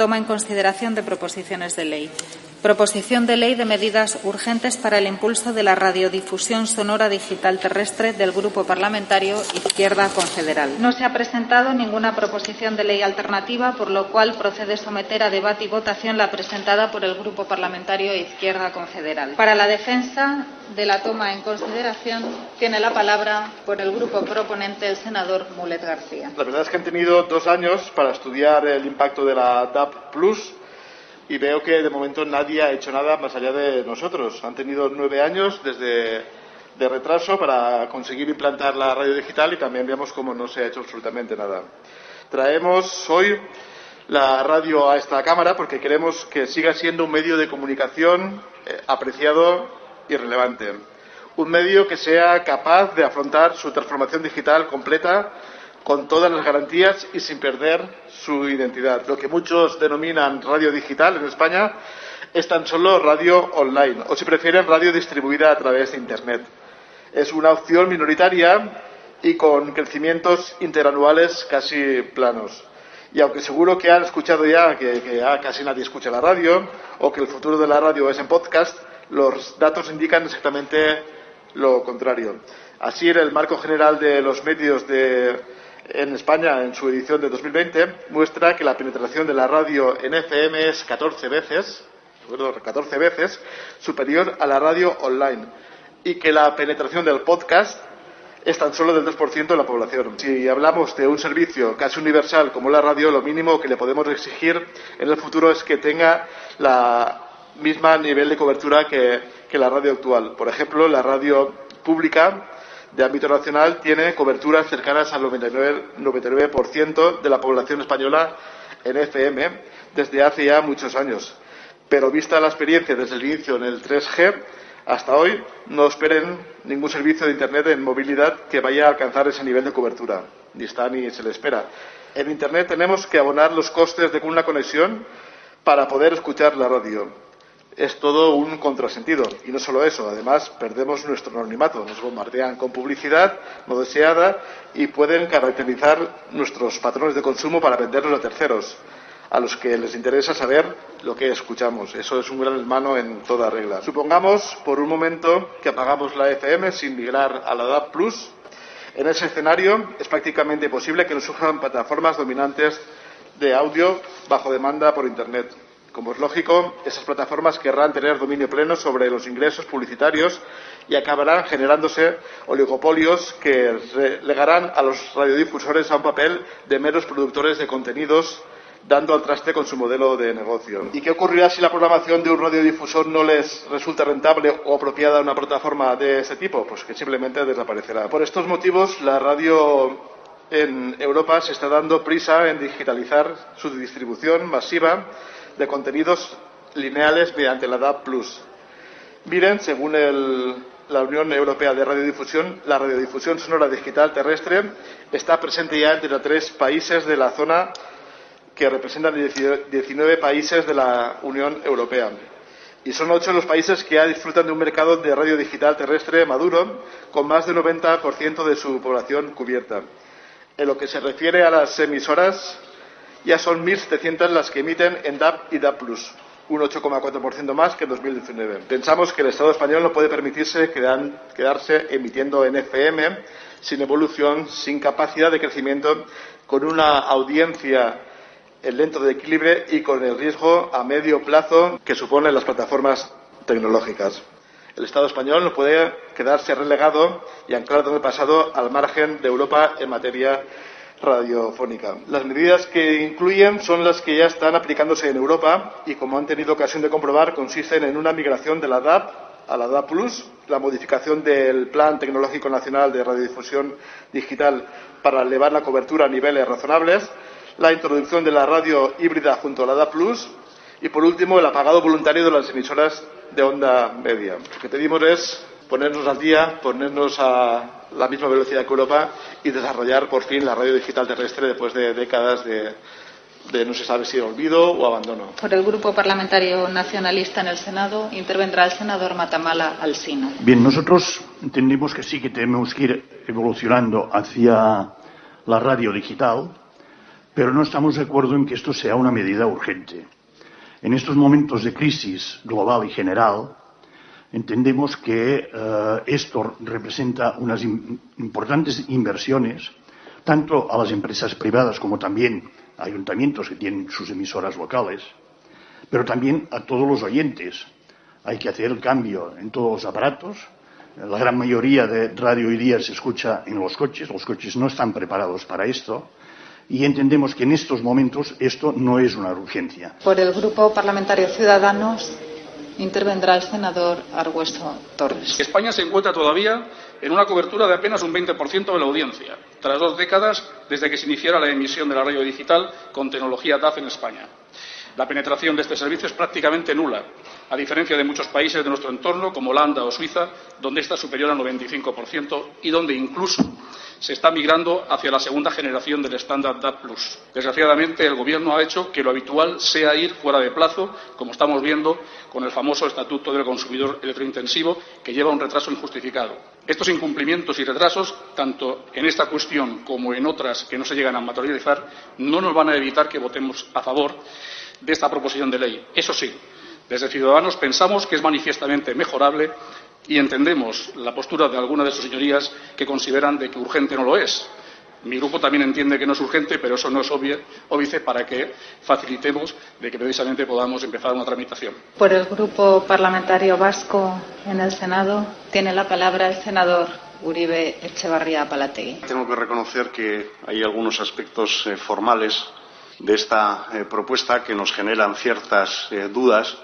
Toma en consideración de proposiciones de ley. Proposición de ley de medidas urgentes para el impulso de la radiodifusión sonora digital terrestre del Grupo Parlamentario Izquierda Confederal. No se ha presentado ninguna proposición de ley alternativa, por lo cual procede someter a debate y votación la presentada por el Grupo Parlamentario Izquierda Confederal. Para la defensa de la toma en consideración tiene la palabra por el grupo proponente el senador Mulet García. La verdad es que han tenido dos años para estudiar el impacto de la DAP Plus y veo que de momento nadie ha hecho nada más allá de nosotros. Han tenido nueve años desde de retraso para conseguir implantar la radio digital y también vemos cómo no se ha hecho absolutamente nada. Traemos hoy la radio a esta Cámara porque queremos que siga siendo un medio de comunicación eh, apreciado y relevante. Un medio que sea capaz de afrontar su transformación digital completa con todas las garantías y sin perder su identidad. Lo que muchos denominan radio digital en España es tan solo radio online, o si prefieren, radio distribuida a través de Internet. Es una opción minoritaria y con crecimientos interanuales casi planos. Y aunque seguro que han escuchado ya que, que casi nadie escucha la radio, o que el futuro de la radio es en podcast, los datos indican exactamente lo contrario. Así, en el marco general de los medios de, en España, en su edición de 2020, muestra que la penetración de la radio en FM es 14 veces, 14 veces superior a la radio online y que la penetración del podcast es tan solo del 2% de la población. Si hablamos de un servicio casi universal como la radio, lo mínimo que le podemos exigir en el futuro es que tenga la misma nivel de cobertura que, que la radio actual. Por ejemplo, la radio pública de ámbito nacional tiene coberturas cercanas al 99%, de la población española en FM desde hace ya muchos años. Pero vista la experiencia desde el inicio en el 3G, hasta hoy no esperen ningún servicio de Internet en movilidad que vaya a alcanzar ese nivel de cobertura. Ni está ni se le espera. En Internet tenemos que abonar los costes de una conexión para poder escuchar la radio es todo un contrasentido. Y no solo eso, además perdemos nuestro anonimato. Nos bombardean con publicidad no deseada y pueden caracterizar nuestros patrones de consumo para venderlos a terceros, a los que les interesa saber lo que escuchamos. Eso es un gran hermano en toda regla. Supongamos por un momento que apagamos la FM sin migrar a la DAB Plus. En ese escenario es prácticamente imposible que nos surjan plataformas dominantes de audio bajo demanda por Internet como es lógico, esas plataformas querrán tener dominio pleno sobre los ingresos publicitarios y acabarán generándose oligopolios que relegarán a los radiodifusores a un papel de meros productores de contenidos, dando al traste con su modelo de negocio. ¿Y qué ocurrirá si la programación de un radiodifusor no les resulta rentable o apropiada a una plataforma de ese tipo? Pues que simplemente desaparecerá. Por estos motivos, la radio en Europa se está dando prisa en digitalizar su distribución masiva de contenidos lineales mediante la DAB+. Miren, según la Unión Europea de Radiodifusión, la radiodifusión sonora digital terrestre está presente ya entre los tres países de la zona que representan 19 países de la Unión Europea. Y son ocho los países que ya disfrutan de un mercado de radio digital terrestre maduro, con más del 90% de su población cubierta. En lo que se refiere a las emisoras, ya son 1.700 las que emiten en DAB y DAB+, un 8,4% más que en 2019. Pensamos que el Estado español no puede permitirse quedarse emitiendo en FM sin evolución, sin capacidad de crecimiento, con una audiencia en lento de equilibrio y con el riesgo a medio plazo que suponen las plataformas tecnológicas. El Estado español no puede quedarse relegado y anclado en el pasado al margen de Europa en materia radiofónica. Las medidas que incluyen son las que ya están aplicándose en Europa y, como han tenido ocasión de comprobar, consisten en una migración de la DAP a la DAP Plus, la modificación del Plan Tecnológico Nacional de Radiodifusión Digital para elevar la cobertura a niveles razonables, la introducción de la radio híbrida junto a la DA Plus y, por último, el apagado voluntario de las emisoras de onda media. Lo que pedimos es ponernos al día, ponernos a la misma velocidad que Europa y desarrollar por fin la radio digital terrestre después de décadas de, de no se sabe si olvido o abandono. Por el Grupo Parlamentario Nacionalista en el Senado intervendrá el senador Matamala Alsina. Bien, nosotros entendemos que sí que tenemos que ir evolucionando hacia la radio digital, pero no estamos de acuerdo en que esto sea una medida urgente. En estos momentos de crisis global y general, entendemos que eh, esto representa unas importantes inversiones tanto a las empresas privadas como también a ayuntamientos que tienen sus emisoras locales, pero también a todos los oyentes. Hay que hacer el cambio en todos los aparatos. La gran mayoría de radio hoy día se escucha en los coches. Los coches no están preparados para esto y entendemos que en estos momentos esto no es una urgencia. Por el Grupo Parlamentario Ciudadanos intervendrá el senador Argüeso Torres. España se encuentra todavía en una cobertura de apenas un 20% de la audiencia, tras dos décadas desde que se iniciara la emisión de la radio digital con tecnología DAF en España. La penetración de este servicio es prácticamente nula, a diferencia de muchos países de nuestro entorno, como Holanda o Suiza, donde está superior al 95% y donde incluso se está migrando hacia la segunda generación del estándar DAP+. Desgraciadamente, el Gobierno ha hecho que lo habitual sea ir fuera de plazo, como estamos viendo con el famoso Estatuto del Consumidor Electrointensivo, que lleva un retraso injustificado. Estos incumplimientos y retrasos, tanto en esta cuestión como en otras que no se llegan a materializar, no nos van a evitar que votemos a favor de esta proposición de ley. Eso sí, desde Ciudadanos pensamos que es manifiestamente mejorable y entendemos la postura de algunas de sus señorías que consideran de que urgente no lo es. Mi grupo también entiende que no es urgente, pero eso no es óbice para que facilitemos de que precisamente podamos empezar una tramitación. Por el Grupo Parlamentario Vasco en el Senado tiene la palabra el senador Uribe Echevarría Palategui. Tengo que reconocer que hay algunos aspectos eh, formales de esta eh, propuesta que nos generan ciertas eh, dudas,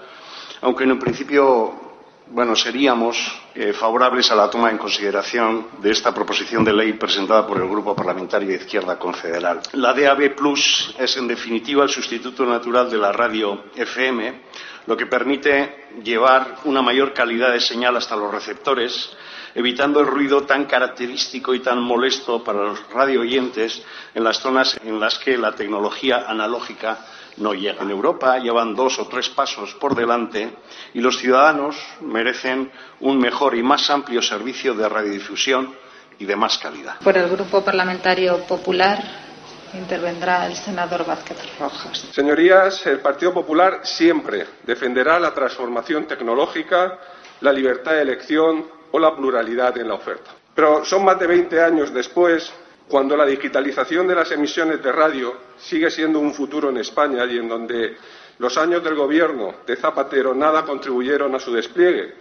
aunque en un principio bueno, seríamos eh, favorables a la toma en consideración de esta proposición de ley presentada por el Grupo Parlamentario de Izquierda Confederal. La DAB Plus es, en definitiva, el sustituto natural de la radio FM, lo que permite llevar una mayor calidad de señal hasta los receptores, evitando el ruido tan característico y tan molesto para los radio oyentes en las zonas en las que la tecnología analógica no llega. En Europa llevan dos o tres pasos por delante y los ciudadanos merecen un mejor y más amplio servicio de radiodifusión y de más calidad. Por el Grupo Parlamentario Popular intervendrá el senador Vázquez Rojas. Señorías, el Partido Popular siempre defenderá la transformación tecnológica, la libertad de elección o la pluralidad en la oferta. Pero son más de 20 años después cuando la digitalización de las emisiones de radio sigue siendo un futuro en España y en donde los años del gobierno de Zapatero nada contribuyeron a su despliegue,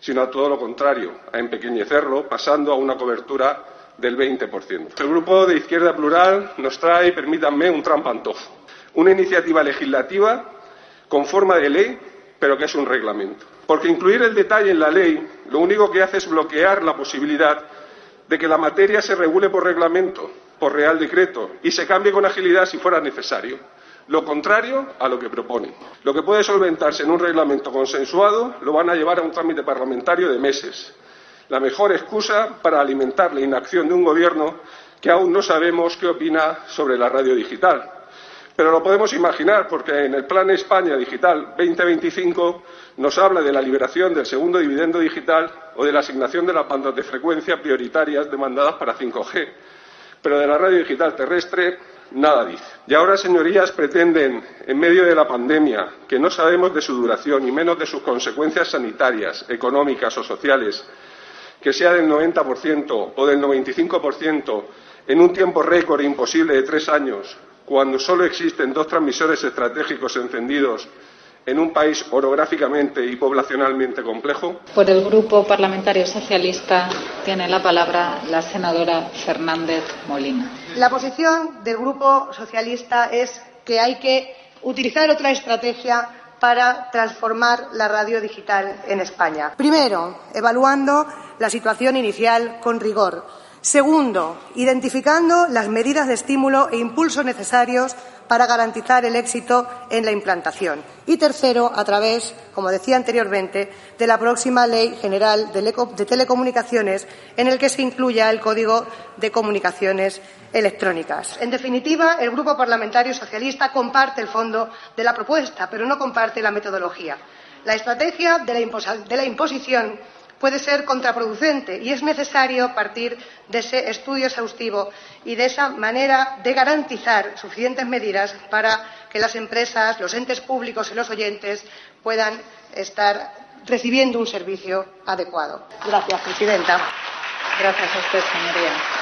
sino a todo lo contrario, a empequeñecerlo, pasando a una cobertura del 20%. El Grupo de Izquierda Plural nos trae, permítanme, un trampantojo, una iniciativa legislativa con forma de ley, pero que es un reglamento. Porque incluir el detalle en la ley lo único que hace es bloquear la posibilidad de que la materia se regule por reglamento, por real decreto, y se cambie con agilidad si fuera necesario. Lo contrario a lo que propone. Lo que puede solventarse en un reglamento consensuado lo van a llevar a un trámite parlamentario de meses. La mejor excusa para alimentar la inacción de un gobierno que aún no sabemos qué opina sobre la radio digital. Pero lo podemos imaginar porque en el Plan España Digital 2025 nos habla de la liberación del segundo dividendo digital o de la asignación de las bandas de frecuencia prioritarias demandadas para 5G. Pero de la radio digital terrestre nada dice. Y ahora, señorías, pretenden, en medio de la pandemia, que no sabemos de su duración y menos de sus consecuencias sanitarias, económicas o sociales, que sea del 90% o del 95% en un tiempo récord imposible de tres años, cuando solo existen dos transmisores estratégicos encendidos en un país orográficamente y poblacionalmente complejo? Por el Grupo Parlamentario Socialista tiene la palabra la senadora Fernández Molina. La posición del Grupo Socialista es que hay que utilizar otra estrategia para transformar la radio digital en España. Primero, evaluando la situación inicial con rigor Segundo, identificando las medidas de estímulo e impulso necesarios para garantizar el éxito en la implantación. Y tercero, a través, como decía anteriormente, de la próxima Ley General de Telecomunicaciones, en el que se incluya el Código de Comunicaciones Electrónicas. En definitiva, el Grupo Parlamentario Socialista comparte el fondo de la propuesta, pero no comparte la metodología. La estrategia de la, imposición puede ser contraproducente y es necesario partir de ese estudio exhaustivo y de esa manera de garantizar suficientes medidas para que las empresas, los entes públicos y los oyentes puedan estar recibiendo un servicio adecuado. Gracias, presidenta. Gracias a usted, señoría.